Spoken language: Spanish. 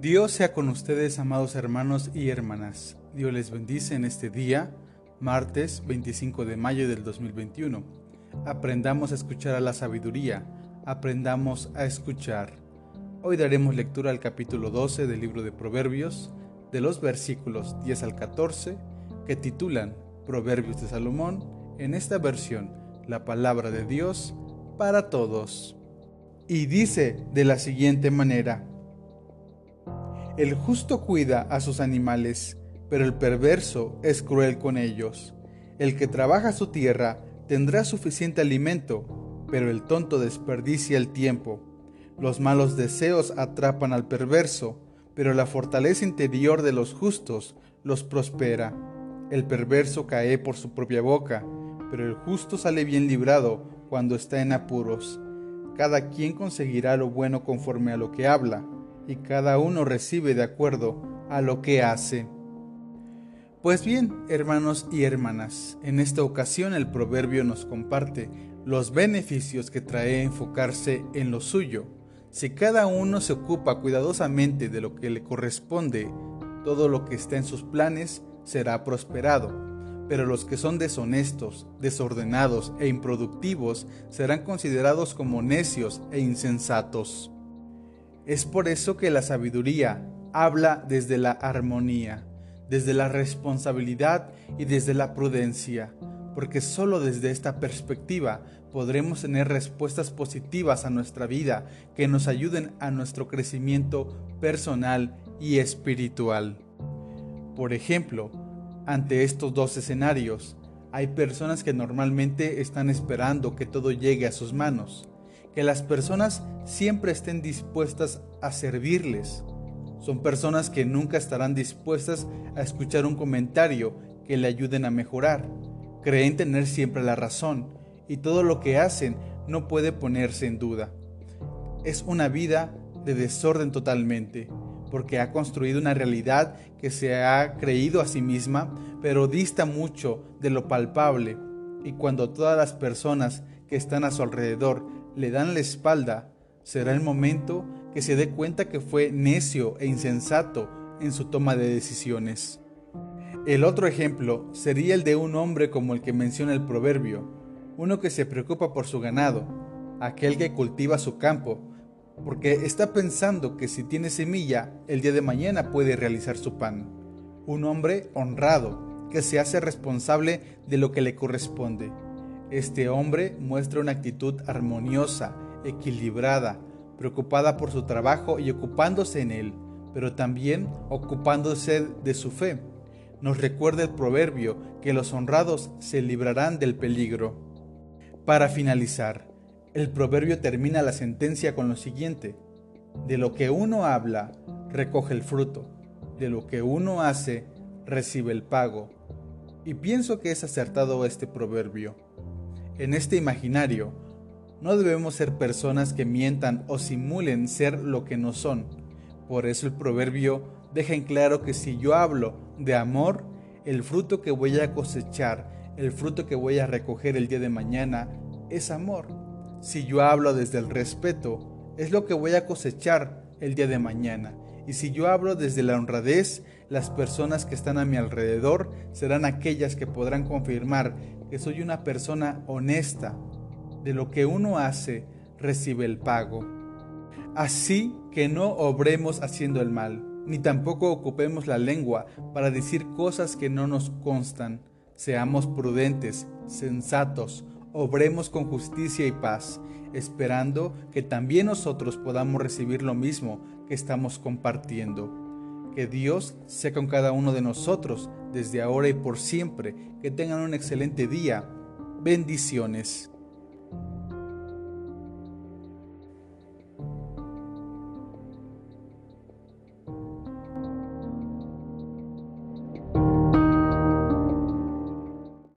Dios sea con ustedes, amados hermanos y hermanas. Dios les bendice en este día, martes 25 de mayo del 2021. Aprendamos a escuchar a la sabiduría, aprendamos a escuchar. Hoy daremos lectura al capítulo 12 del libro de Proverbios, de los versículos 10 al 14, que titulan Proverbios de Salomón, en esta versión, la palabra de Dios para todos. Y dice de la siguiente manera, el justo cuida a sus animales, pero el perverso es cruel con ellos. El que trabaja su tierra tendrá suficiente alimento, pero el tonto desperdicia el tiempo. Los malos deseos atrapan al perverso, pero la fortaleza interior de los justos los prospera. El perverso cae por su propia boca, pero el justo sale bien librado cuando está en apuros. Cada quien conseguirá lo bueno conforme a lo que habla y cada uno recibe de acuerdo a lo que hace. Pues bien, hermanos y hermanas, en esta ocasión el proverbio nos comparte los beneficios que trae enfocarse en lo suyo. Si cada uno se ocupa cuidadosamente de lo que le corresponde, todo lo que está en sus planes será prosperado. Pero los que son deshonestos, desordenados e improductivos serán considerados como necios e insensatos. Es por eso que la sabiduría habla desde la armonía, desde la responsabilidad y desde la prudencia, porque solo desde esta perspectiva podremos tener respuestas positivas a nuestra vida que nos ayuden a nuestro crecimiento personal y espiritual. Por ejemplo, ante estos dos escenarios, hay personas que normalmente están esperando que todo llegue a sus manos, que las personas siempre estén dispuestas a servirles. Son personas que nunca estarán dispuestas a escuchar un comentario que le ayuden a mejorar. Creen tener siempre la razón y todo lo que hacen no puede ponerse en duda. Es una vida de desorden totalmente, porque ha construido una realidad que se ha creído a sí misma, pero dista mucho de lo palpable. Y cuando todas las personas que están a su alrededor le dan la espalda, será el momento que se dé cuenta que fue necio e insensato en su toma de decisiones. El otro ejemplo sería el de un hombre como el que menciona el proverbio, uno que se preocupa por su ganado, aquel que cultiva su campo, porque está pensando que si tiene semilla, el día de mañana puede realizar su pan. Un hombre honrado, que se hace responsable de lo que le corresponde este hombre muestra una actitud armoniosa, equilibrada, preocupada por su trabajo y ocupándose en él, pero también ocupándose de su fe. Nos recuerda el proverbio que los honrados se librarán del peligro. Para finalizar, el proverbio termina la sentencia con lo siguiente. De lo que uno habla, recoge el fruto. De lo que uno hace, recibe el pago. Y pienso que es acertado este proverbio. En este imaginario, no debemos ser personas que mientan o simulen ser lo que no son. Por eso el proverbio deja en claro que si yo hablo de amor, el fruto que voy a cosechar, el fruto que voy a recoger el día de mañana, es amor. Si yo hablo desde el respeto, es lo que voy a cosechar el día de mañana. Y si yo hablo desde la honradez, las personas que están a mi alrededor serán aquellas que podrán confirmar que soy una persona honesta. De lo que uno hace, recibe el pago. Así que no obremos haciendo el mal, ni tampoco ocupemos la lengua para decir cosas que no nos constan. Seamos prudentes, sensatos, obremos con justicia y paz, esperando que también nosotros podamos recibir lo mismo que estamos compartiendo. Que Dios sea con cada uno de nosotros desde ahora y por siempre. Que tengan un excelente día. Bendiciones.